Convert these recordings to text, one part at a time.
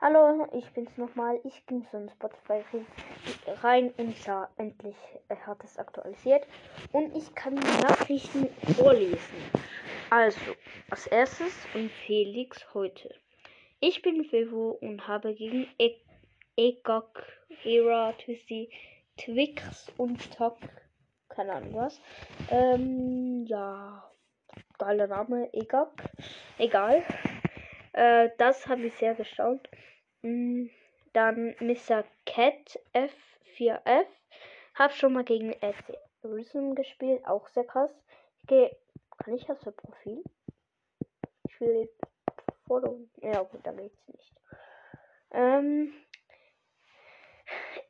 Hallo, ich bin's nochmal. Ich ging so in Spotify rein und sah endlich, er hat es aktualisiert. Und ich kann die Nachrichten vorlesen. Also, als erstes und Felix heute. Ich bin Vivo und habe gegen e Egok, Hera, Twisty, Twix und Tok, keine Ahnung was. Ähm, ja, geiler Name, Egok. Egal. Äh, das habe ich sehr gestaunt. Mm, dann Mr. Cat F4F. Hab schon mal gegen Ed Rhythm gespielt, auch sehr krass. Ich gehe. Kann ich das für Profil? Ich will Follow. Ja, gut, da geht's nicht. Ähm,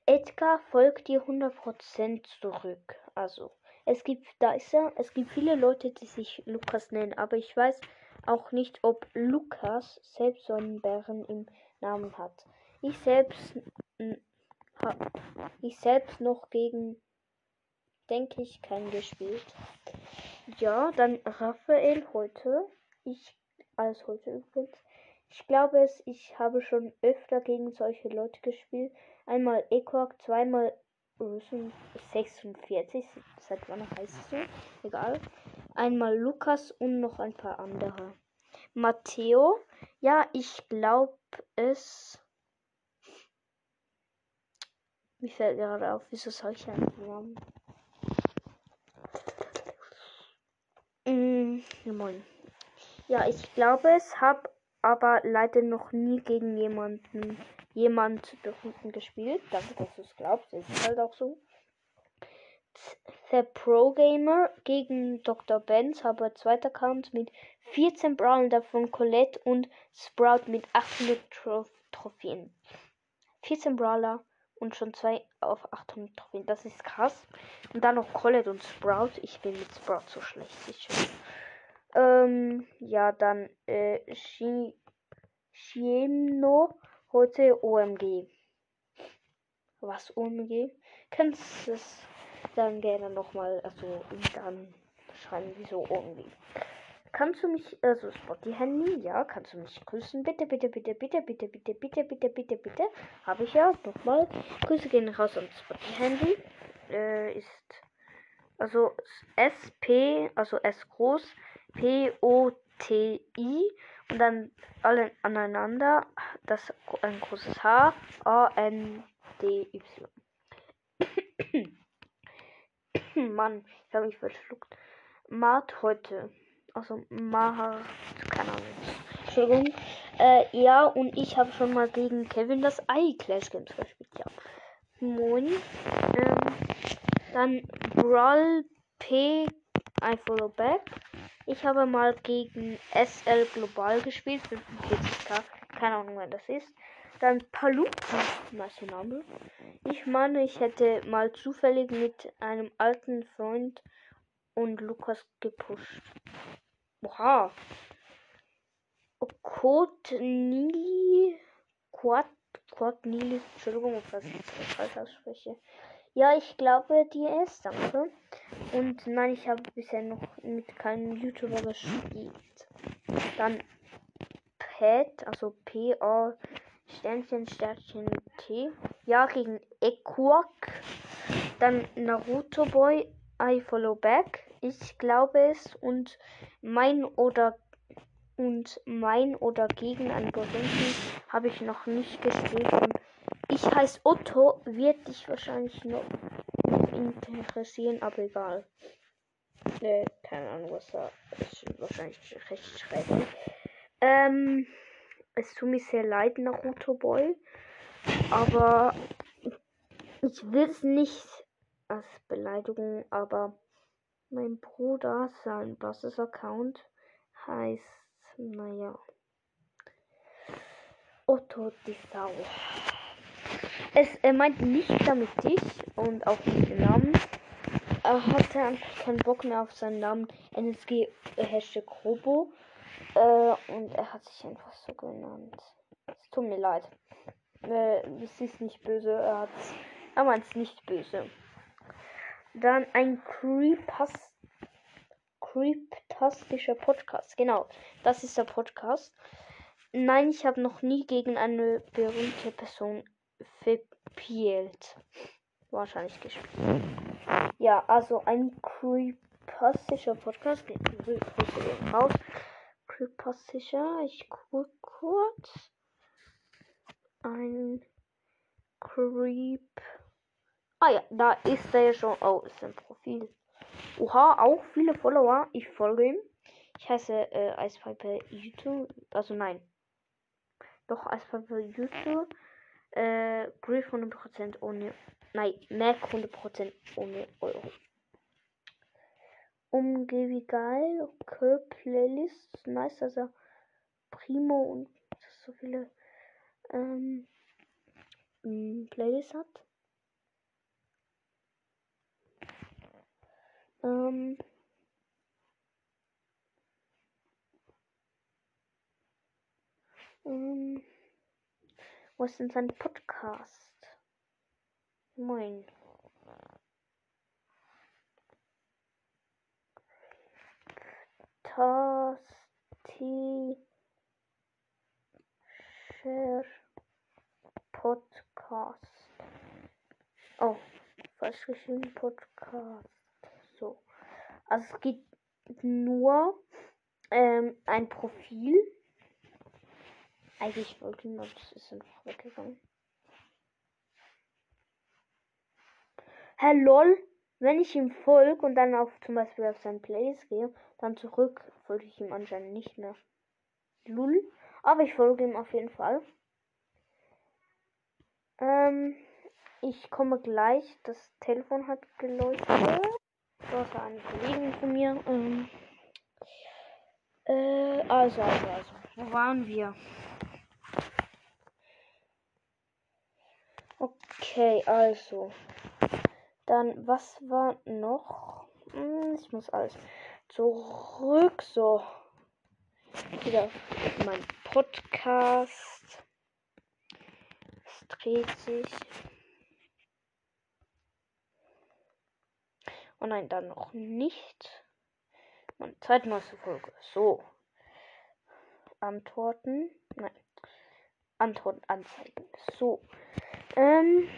Edgar folgt dir 100% zurück. Also, es gibt, da ist er, es gibt viele Leute, die sich Lukas nennen, aber ich weiß auch nicht, ob Lukas selbst so einen Bären im Namen hat. Ich selbst, ich selbst noch gegen, denke ich, keinen gespielt. Ja, dann Raphael heute. Ich, als heute übrigens. Ich glaube es, ich habe schon öfter gegen solche Leute gespielt. Einmal Equark, zweimal Rüssen 46. Seit wann heißt es so? Egal. Einmal Lukas und noch ein paar andere. Matteo. Ja, ich glaube es. Mir fällt gerade auf, wieso solche Namen. Mm. Ja, ich glaube es, habe aber leider noch nie gegen jemanden jemand berühmten gespielt. Danke, dass du es glaubst. Ist halt auch so. The Pro Gamer gegen Dr. Benz habe zweiter Account mit 14 Brawlern davon Colette und Sprout mit 800 Trof Trophäen. 14 Brawler und schon zwei auf 800 Trophäen. Das ist krass. Und dann noch Colette und Sprout. Ich bin mit Sprout so schlecht. Ich ähm, ja, dann äh, Shiemno heute OMG. Was OMG? Kannst du es dann gerne nochmal, also dann schreiben, wieso OMG. Kannst du mich, also Spotty Handy, ja, kannst du mich grüßen? Bitte, bitte, bitte, bitte, bitte, bitte, bitte, bitte, bitte, bitte. Habe ich ja nochmal. Grüße gehen raus an Spotty Handy. Äh, ist also SP, also S groß, P O T I und dann alle aneinander. Das ein großes H A N D Y. Mann, ich habe mich verschluckt. Mart heute. Also Mahar, keine Ahnung. Entschuldigung. Äh, ja, und ich habe schon mal gegen Kevin das Ei Clash Games gespielt. Ja. Moin. Ähm, dann Brawl P I follow back. Ich habe mal gegen SL Global gespielt, 45k. Keine Ahnung, wer das ist. Dann Palupa, nice Name. Ich meine, ich hätte mal zufällig mit einem alten Freund und Lukas gepusht. Oha. Code Nili. Quad, Quad Nili. Entschuldigung, ich das falsch ausspreche. Ja, ich glaube, die ist, danke. Und nein, ich habe bisher noch mit keinem YouTuber gespielt. Dann Pet, also P-A Sternchen, Sternchen T. Ja, gegen Equak. Dann Naruto Boy, I follow back. Ich glaube es. Und mein oder und mein oder gegen einen berühmten habe ich noch nicht. Und ich heiße Otto, wird dich wahrscheinlich noch interessieren, aber egal. Äh, keine Ahnung, was da ist. Wahrscheinlich recht schrecklich. Ähm, es tut mir sehr leid, Naruto Boy. Aber ich will es nicht als Beleidigung, aber mein Bruder, sein Bosses Account heißt, naja, Otto die Sau. Es, er meint nicht damit dich und auch nicht den Namen. Er hatte einfach keinen Bock mehr auf seinen Namen NSG äh, Hashtag Robo. Äh, und er hat sich einfach so genannt. Es tut mir leid. Äh, es ist nicht böse. Er hat er meint es nicht böse. Dann ein Creepas Creeptastischer Podcast. Genau, das ist der Podcast. Nein, ich habe noch nie gegen eine berühmte Person verpielt. Wahrscheinlich gespielt. Ja, also ein creepastischer Podcast. Grüße gehen raus. Creepastischer. Ich gucke kurz. Ein Creep. Ah ja, da ist er schon. Oh, ist ein Profil. Oha, auch viele Follower. Ich folge ihm. Ich heiße äh, Eispiper YouTube. Also nein. Doch, Eispiper YouTube. Äh, Griff 100% ohne. Nein, Mac 100% ohne Euro. Umgebe geil. Okay, Playlist. Nice, dass er Primo und so viele ähm, Playlist hat. Ähm, ähm, wo ist denn sein Podcast? Moin. Tasti Share Podcast. Oh, falsch geschrieben Podcast. So. Also es gibt nur ähm, ein Profil. Eigentlich wollte ich nur, das ist einfach weggegangen. Herr LOL, wenn ich ihm folge und dann auf zum Beispiel auf sein Playlist gehe, dann zurück, folge ich ihm anscheinend nicht mehr. Lull. Aber ich folge ihm auf jeden Fall. Ähm, ich komme gleich. Das Telefon hat geleuchtet. Das war eine Kollegin von mir. Ähm, äh, also, also, also. Wo waren wir? Okay, also. Dann, was war noch? Hm, ich muss alles zurück. So. Wieder mein Podcast. Es dreht sich. Oh nein, dann noch nicht. Meine zweitneueste Folge. So. Antworten. Nein. Antworten anzeigen. So. Ähm.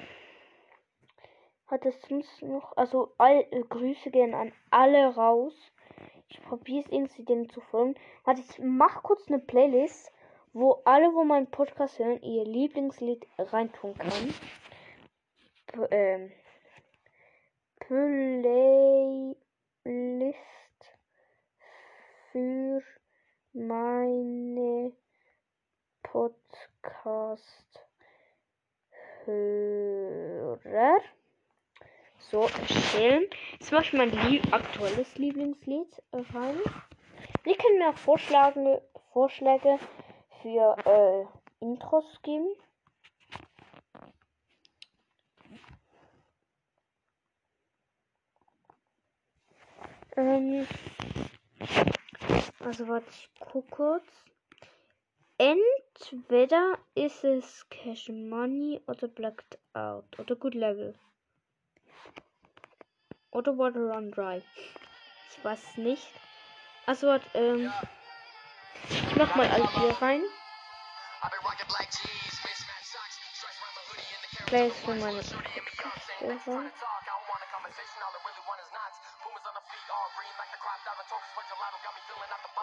Hat es sonst noch. Also, all, äh, Grüße gehen an alle raus. Ich probiere es irgendwie denen zu folgen. Warte, ich mach kurz eine Playlist, wo alle, wo meinen Podcast hören, ihr Lieblingslied reintun kann. P ähm, Playlist für meine Podcast Hörer. So, erstellen. Jetzt mache ich mein lieb aktuelles Lieblingslied rein. Ihr könnt mir auch Vorschläge, Vorschläge für äh, Intros geben. Ähm, also warte, ich gucke kurz. Entweder ist es Cash Money oder Blacked Out oder Good Level. Water Run Dry. Ich weiß nicht. Also warte, ähm. Ich mach mal alles hier rein. Plays für meine Podcast.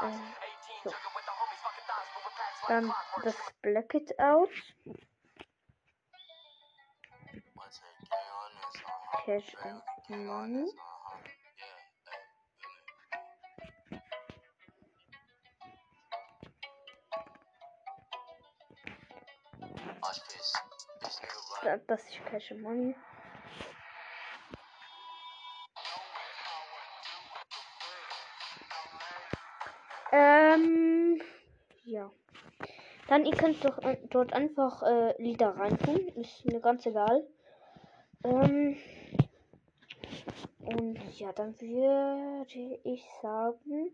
Ähm, so. Dann das Black It Out. Cash and Money. Da- Das ist Cash Money. Ähm, ja. Dann, ihr könnt doch dort einfach äh, Lieder reintun. Ist mir ganz egal. Ähm, und ja, dann würde ich sagen,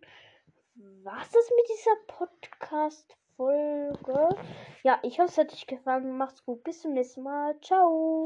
was ist mit dieser Podcast-Folge? Ja, ich hoffe, es hat euch gefallen. Macht's gut. Bis zum nächsten Mal. Ciao.